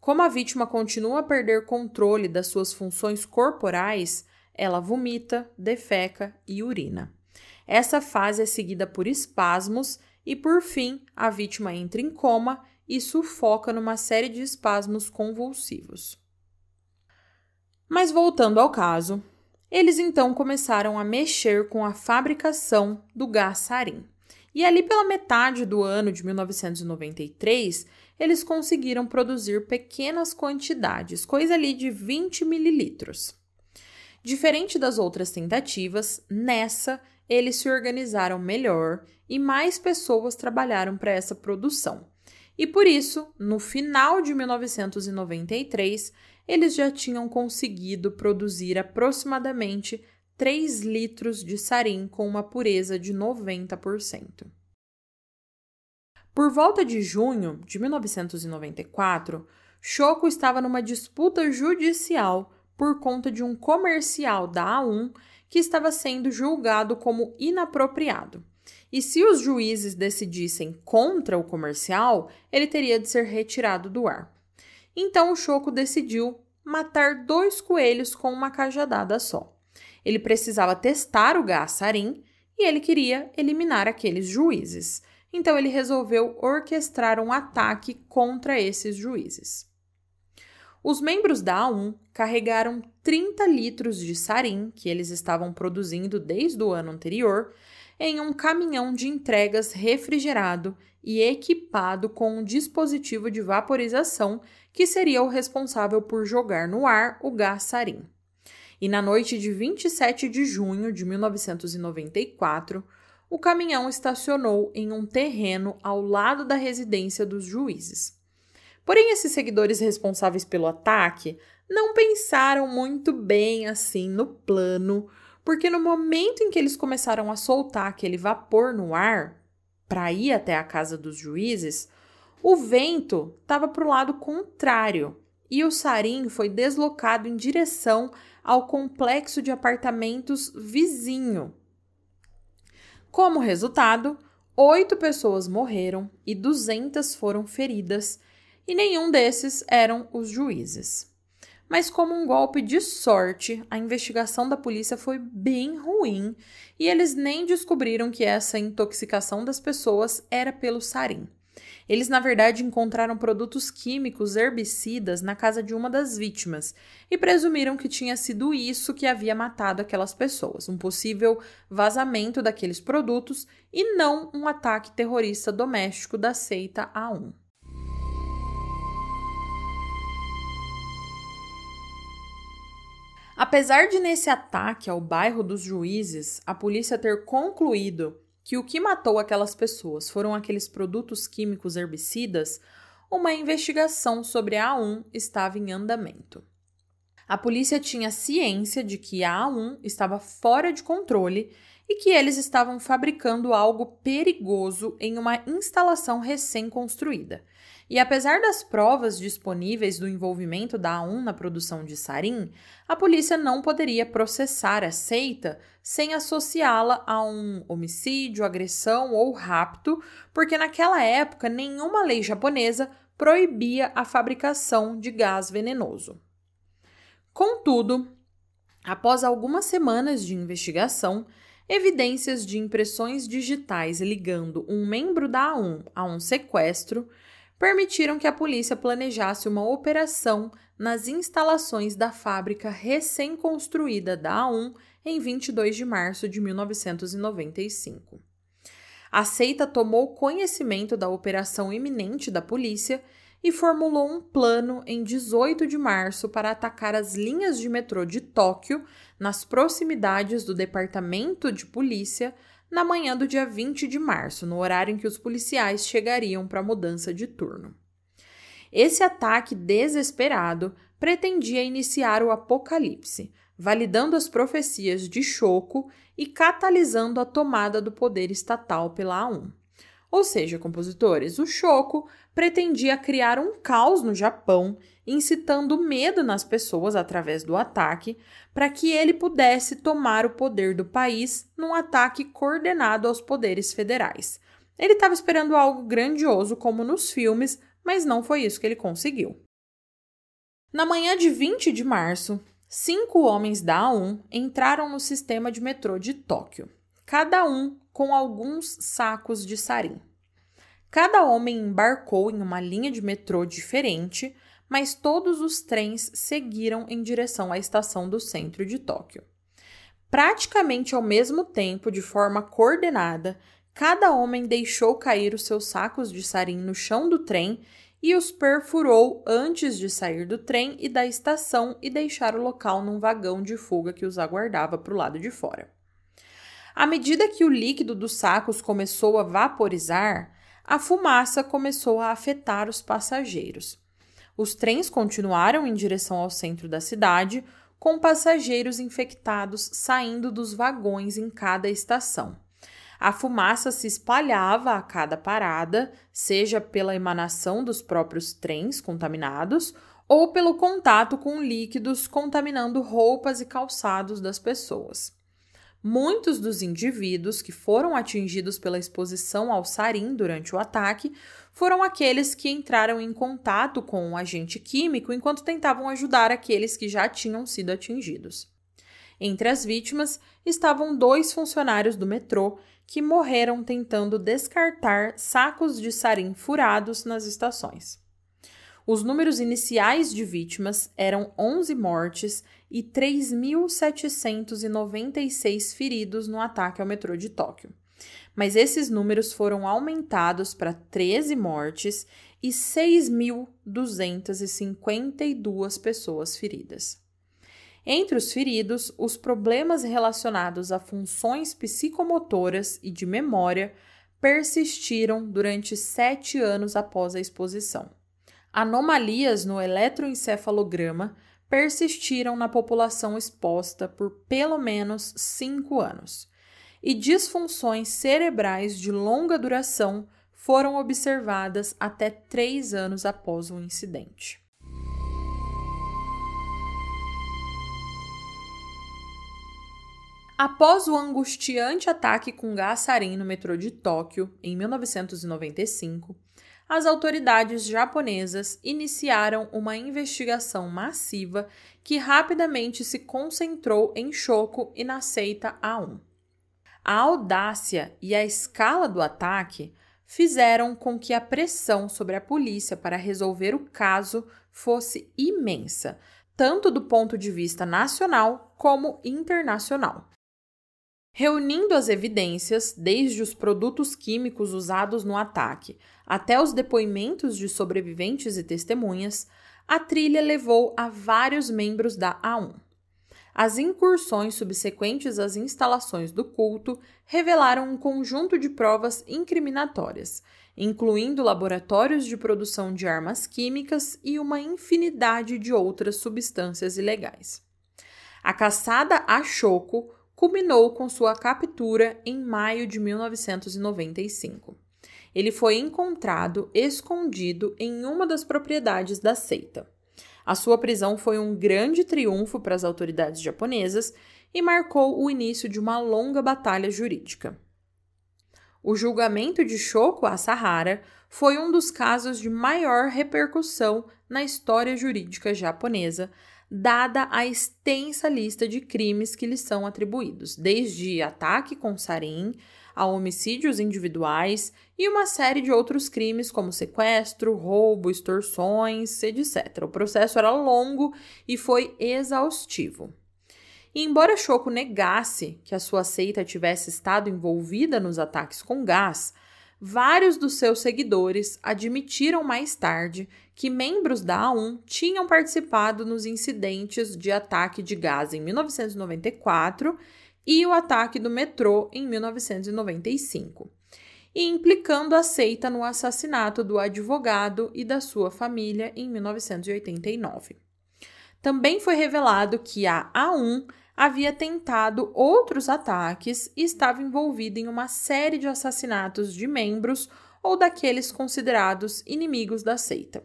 Como a vítima continua a perder controle das suas funções corporais, ela vomita, defeca e urina. Essa fase é seguida por espasmos e, por fim, a vítima entra em coma e sufoca numa série de espasmos convulsivos. Mas voltando ao caso, eles então começaram a mexer com a fabricação do gás sarin. E ali pela metade do ano de 1993, eles conseguiram produzir pequenas quantidades, coisa ali de 20 mililitros. Diferente das outras tentativas, nessa eles se organizaram melhor e mais pessoas trabalharam para essa produção. E por isso, no final de 1993, eles já tinham conseguido produzir aproximadamente 3 litros de sarim com uma pureza de 90%. Por volta de junho de 1994, Choco estava numa disputa judicial por conta de um comercial da A1 que estava sendo julgado como inapropriado. E se os juízes decidissem contra o comercial, ele teria de ser retirado do ar. Então o Choco decidiu matar dois coelhos com uma cajadada só. Ele precisava testar o gás sarin e ele queria eliminar aqueles juízes. Então ele resolveu orquestrar um ataque contra esses juízes. Os membros da A1 carregaram 30 litros de sarin, que eles estavam produzindo desde o ano anterior, em um caminhão de entregas refrigerado e equipado com um dispositivo de vaporização que seria o responsável por jogar no ar o gás sarin. E na noite de 27 de junho de 1994, o caminhão estacionou em um terreno ao lado da residência dos juízes. Porém, esses seguidores responsáveis pelo ataque não pensaram muito bem assim no plano, porque no momento em que eles começaram a soltar aquele vapor no ar para ir até a casa dos juízes, o vento estava para o lado contrário e o sarim foi deslocado em direção ao complexo de apartamentos vizinho. Como resultado, oito pessoas morreram e 200 foram feridas, e nenhum desses eram os juízes. Mas, como um golpe de sorte, a investigação da polícia foi bem ruim e eles nem descobriram que essa intoxicação das pessoas era pelo sarim. Eles, na verdade, encontraram produtos químicos herbicidas na casa de uma das vítimas e presumiram que tinha sido isso que havia matado aquelas pessoas, um possível vazamento daqueles produtos e não um ataque terrorista doméstico da seita A1. Apesar de nesse ataque ao bairro dos juízes a polícia ter concluído que o que matou aquelas pessoas foram aqueles produtos químicos herbicidas, uma investigação sobre a A1 estava em andamento. A polícia tinha ciência de que a A1 estava fora de controle e que eles estavam fabricando algo perigoso em uma instalação recém-construída. E apesar das provas disponíveis do envolvimento da A1 na produção de sarin, a polícia não poderia processar a seita sem associá-la a um homicídio, agressão ou rapto, porque naquela época nenhuma lei japonesa proibia a fabricação de gás venenoso. Contudo, após algumas semanas de investigação, evidências de impressões digitais ligando um membro da A1 a um sequestro permitiram que a polícia planejasse uma operação nas instalações da fábrica recém-construída da A1 em 22 de março de 1995. A seita tomou conhecimento da operação iminente da polícia e formulou um plano em 18 de março para atacar as linhas de metrô de Tóquio nas proximidades do departamento de polícia na manhã do dia 20 de março, no horário em que os policiais chegariam para a mudança de turno. Esse ataque desesperado pretendia iniciar o apocalipse, validando as profecias de Choco e catalisando a tomada do poder estatal pela A1. Ou seja, compositores, o Choco pretendia criar um caos no Japão, incitando medo nas pessoas através do ataque, para que ele pudesse tomar o poder do país num ataque coordenado aos poderes federais. Ele estava esperando algo grandioso, como nos filmes, mas não foi isso que ele conseguiu. Na manhã de 20 de março, cinco homens da A1 entraram no sistema de metrô de Tóquio, cada um com alguns sacos de sarim. Cada homem embarcou em uma linha de metrô diferente, mas todos os trens seguiram em direção à estação do centro de Tóquio. Praticamente ao mesmo tempo, de forma coordenada, cada homem deixou cair os seus sacos de sarim no chão do trem e os perfurou antes de sair do trem e da estação e deixar o local num vagão de fuga que os aguardava para o lado de fora. À medida que o líquido dos sacos começou a vaporizar, a fumaça começou a afetar os passageiros. Os trens continuaram em direção ao centro da cidade, com passageiros infectados saindo dos vagões em cada estação. A fumaça se espalhava a cada parada, seja pela emanação dos próprios trens contaminados ou pelo contato com líquidos contaminando roupas e calçados das pessoas. Muitos dos indivíduos que foram atingidos pela exposição ao sarin durante o ataque foram aqueles que entraram em contato com um agente químico enquanto tentavam ajudar aqueles que já tinham sido atingidos. Entre as vítimas estavam dois funcionários do metrô que morreram tentando descartar sacos de sarim furados nas estações. Os números iniciais de vítimas eram 11 mortes e 3.796 feridos no ataque ao metrô de Tóquio. Mas esses números foram aumentados para 13 mortes e 6.252 pessoas feridas. Entre os feridos, os problemas relacionados a funções psicomotoras e de memória persistiram durante sete anos após a exposição. Anomalias no eletroencefalograma persistiram na população exposta por pelo menos cinco anos, e disfunções cerebrais de longa duração foram observadas até três anos após o incidente. Após o angustiante ataque com gás sarin no metrô de Tóquio, em 1995, as autoridades japonesas iniciaram uma investigação massiva que rapidamente se concentrou em Shoko e na seita A1. A audácia e a escala do ataque fizeram com que a pressão sobre a polícia para resolver o caso fosse imensa, tanto do ponto de vista nacional como internacional. Reunindo as evidências, desde os produtos químicos usados no ataque até os depoimentos de sobreviventes e testemunhas, a trilha levou a vários membros da A1. As incursões subsequentes às instalações do culto revelaram um conjunto de provas incriminatórias, incluindo laboratórios de produção de armas químicas e uma infinidade de outras substâncias ilegais. A caçada a Choco culminou com sua captura em maio de 1995. Ele foi encontrado escondido em uma das propriedades da seita. A sua prisão foi um grande triunfo para as autoridades japonesas e marcou o início de uma longa batalha jurídica. O julgamento de Shoko Asahara foi um dos casos de maior repercussão na história jurídica japonesa, dada a extensa lista de crimes que lhe são atribuídos, desde ataque com sarin a homicídios individuais e uma série de outros crimes como sequestro, roubo, extorsões, etc. O processo era longo e foi exaustivo. E embora Choco negasse que a sua seita tivesse estado envolvida nos ataques com gás, vários dos seus seguidores admitiram mais tarde que membros da A1 tinham participado nos incidentes de ataque de gás em 1994 e o ataque do metrô em 1995, e implicando a seita no assassinato do advogado e da sua família em 1989. Também foi revelado que a A1 havia tentado outros ataques e estava envolvida em uma série de assassinatos de membros ou daqueles considerados inimigos da seita.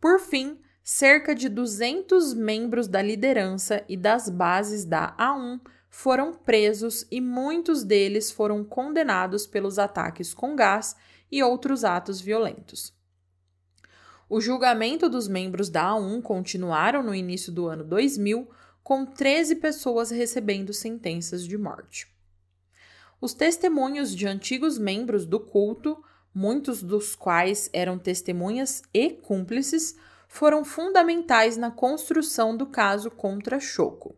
Por fim, cerca de 200 membros da liderança e das bases da A1 foram presos e muitos deles foram condenados pelos ataques com gás e outros atos violentos. O julgamento dos membros da A1 continuaram no início do ano 2000, com 13 pessoas recebendo sentenças de morte. Os testemunhos de antigos membros do culto, muitos dos quais eram testemunhas e cúmplices, foram fundamentais na construção do caso contra Choco.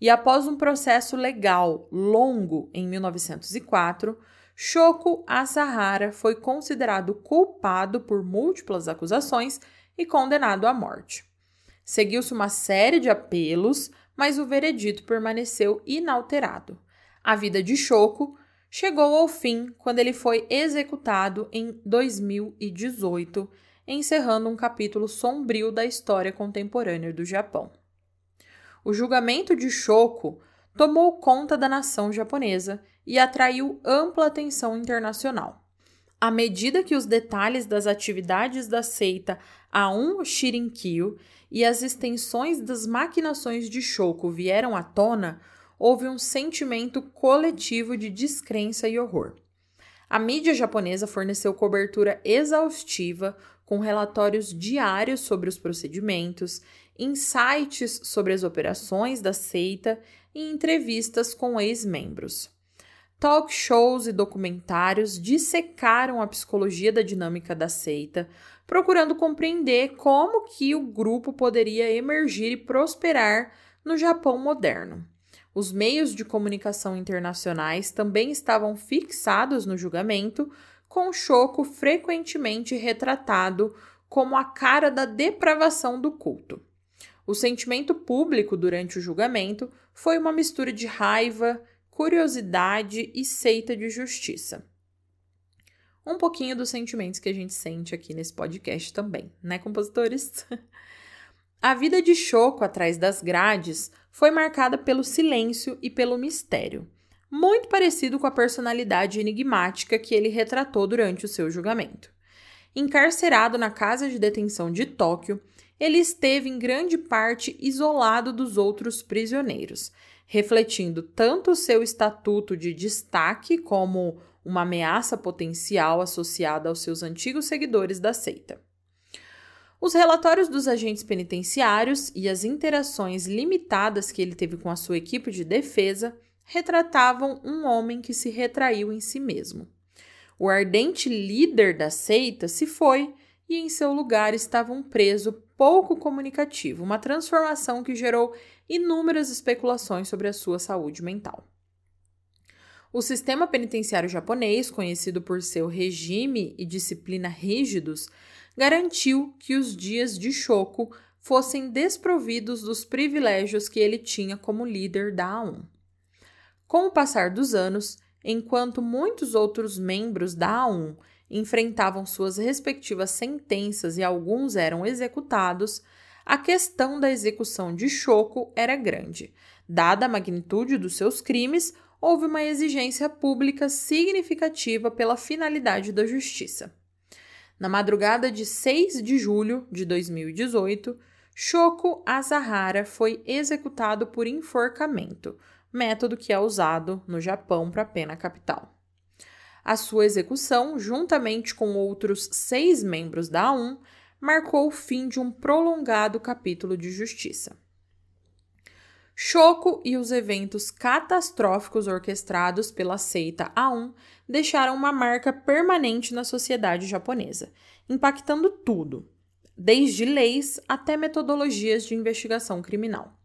E após um processo legal longo em 1904, Shoko Asahara foi considerado culpado por múltiplas acusações e condenado à morte. Seguiu-se uma série de apelos, mas o veredito permaneceu inalterado. A vida de Shoko chegou ao fim quando ele foi executado em 2018, encerrando um capítulo sombrio da história contemporânea do Japão. O julgamento de Shoko tomou conta da nação japonesa e atraiu ampla atenção internacional. À medida que os detalhes das atividades da seita Aum Shirinkyo e as extensões das maquinações de Shoko vieram à tona, houve um sentimento coletivo de descrença e horror. A mídia japonesa forneceu cobertura exaustiva com relatórios diários sobre os procedimentos, insights sobre as operações da seita e entrevistas com ex-membros. Talk shows e documentários dissecaram a psicologia da dinâmica da seita, procurando compreender como que o grupo poderia emergir e prosperar no Japão moderno. Os meios de comunicação internacionais também estavam fixados no julgamento, com Choco frequentemente retratado como a cara da depravação do culto. O sentimento público durante o julgamento foi uma mistura de raiva, curiosidade e seita de justiça. Um pouquinho dos sentimentos que a gente sente aqui nesse podcast também, né, compositores? a vida de Choco atrás das grades foi marcada pelo silêncio e pelo mistério, muito parecido com a personalidade enigmática que ele retratou durante o seu julgamento. Encarcerado na casa de detenção de Tóquio, ele esteve em grande parte isolado dos outros prisioneiros, refletindo tanto o seu estatuto de destaque como uma ameaça potencial associada aos seus antigos seguidores da seita. Os relatórios dos agentes penitenciários e as interações limitadas que ele teve com a sua equipe de defesa retratavam um homem que se retraiu em si mesmo. O ardente líder da seita se foi e em seu lugar estava um preso pouco comunicativo, uma transformação que gerou inúmeras especulações sobre a sua saúde mental. O sistema penitenciário japonês, conhecido por seu regime e disciplina rígidos, garantiu que os dias de Shoko fossem desprovidos dos privilégios que ele tinha como líder da A1. Com o passar dos anos, enquanto muitos outros membros da A1 enfrentavam suas respectivas sentenças e alguns eram executados, a questão da execução de Choco era grande. Dada a magnitude dos seus crimes, houve uma exigência pública significativa pela finalidade da justiça. Na madrugada de 6 de julho de 2018, Shoko Asahara foi executado por enforcamento, método que é usado no Japão para pena capital. A sua execução, juntamente com outros seis membros da A1, marcou o fim de um prolongado capítulo de justiça. Choco e os eventos catastróficos orquestrados pela seita A1 deixaram uma marca permanente na sociedade japonesa, impactando tudo, desde leis até metodologias de investigação criminal.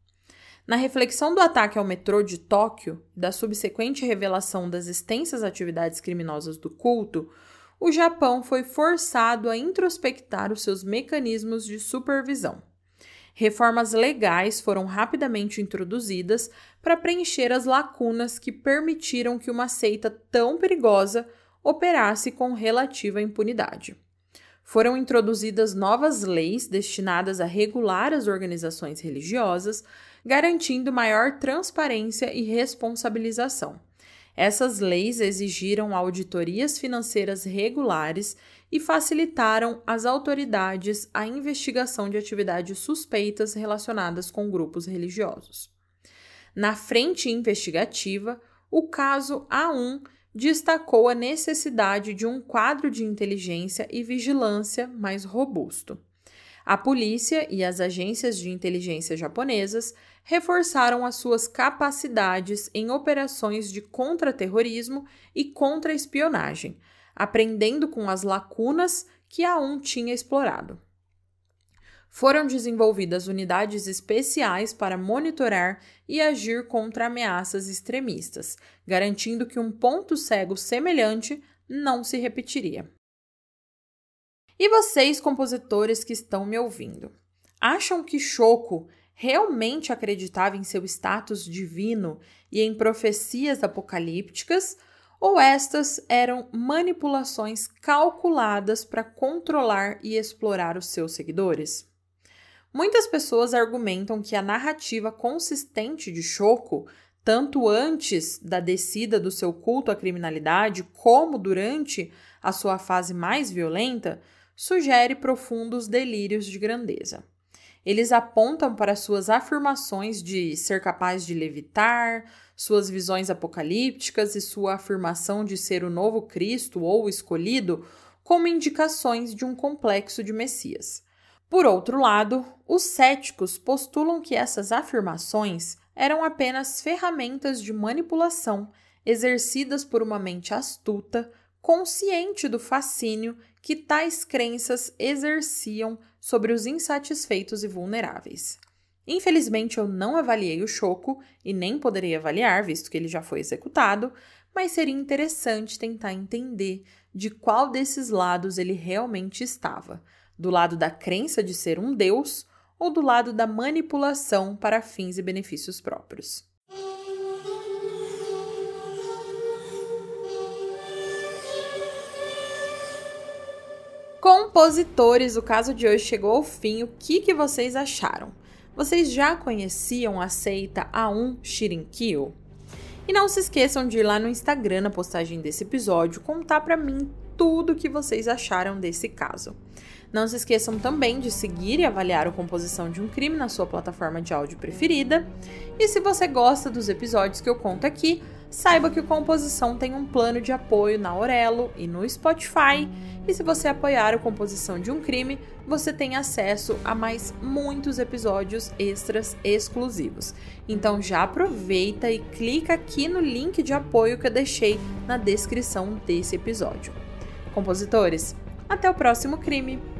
Na reflexão do ataque ao metrô de Tóquio da subsequente revelação das extensas atividades criminosas do culto, o Japão foi forçado a introspectar os seus mecanismos de supervisão. Reformas legais foram rapidamente introduzidas para preencher as lacunas que permitiram que uma seita tão perigosa operasse com relativa impunidade. Foram introduzidas novas leis destinadas a regular as organizações religiosas, garantindo maior transparência e responsabilização. Essas leis exigiram auditorias financeiras regulares e facilitaram às autoridades a investigação de atividades suspeitas relacionadas com grupos religiosos. Na frente investigativa, o caso A1 destacou a necessidade de um quadro de inteligência e vigilância mais robusto. A polícia e as agências de inteligência japonesas reforçaram as suas capacidades em operações de contra-terrorismo e contra-espionagem, aprendendo com as lacunas que a um tinha explorado. Foram desenvolvidas unidades especiais para monitorar e agir contra ameaças extremistas, garantindo que um ponto cego semelhante não se repetiria. E vocês, compositores que estão me ouvindo, acham que Choco realmente acreditava em seu status divino e em profecias apocalípticas? Ou estas eram manipulações calculadas para controlar e explorar os seus seguidores? Muitas pessoas argumentam que a narrativa consistente de Choco, tanto antes da descida do seu culto à criminalidade como durante a sua fase mais violenta, sugere profundos delírios de grandeza. Eles apontam para suas afirmações de ser capaz de levitar, suas visões apocalípticas e sua afirmação de ser o novo Cristo ou escolhido como indicações de um complexo de Messias. Por outro lado, os céticos postulam que essas afirmações eram apenas ferramentas de manipulação exercidas por uma mente astuta, consciente do fascínio que tais crenças exerciam sobre os insatisfeitos e vulneráveis. Infelizmente, eu não avaliei o Choco e nem poderei avaliar, visto que ele já foi executado, mas seria interessante tentar entender de qual desses lados ele realmente estava do lado da crença de ser um Deus ou do lado da manipulação para fins e benefícios próprios. Compositores, o caso de hoje chegou ao fim. O que, que vocês acharam? Vocês já conheciam a seita A1 Shirinkyo? E não se esqueçam de ir lá no Instagram na postagem desse episódio contar para mim tudo o que vocês acharam desse caso. Não se esqueçam também de seguir e avaliar a composição de um crime na sua plataforma de áudio preferida. E se você gosta dos episódios que eu conto aqui, saiba que o Composição tem um plano de apoio na Aurelo e no Spotify. E se você apoiar a composição de um crime, você tem acesso a mais muitos episódios extras exclusivos. Então já aproveita e clica aqui no link de apoio que eu deixei na descrição desse episódio. Compositores, até o próximo crime!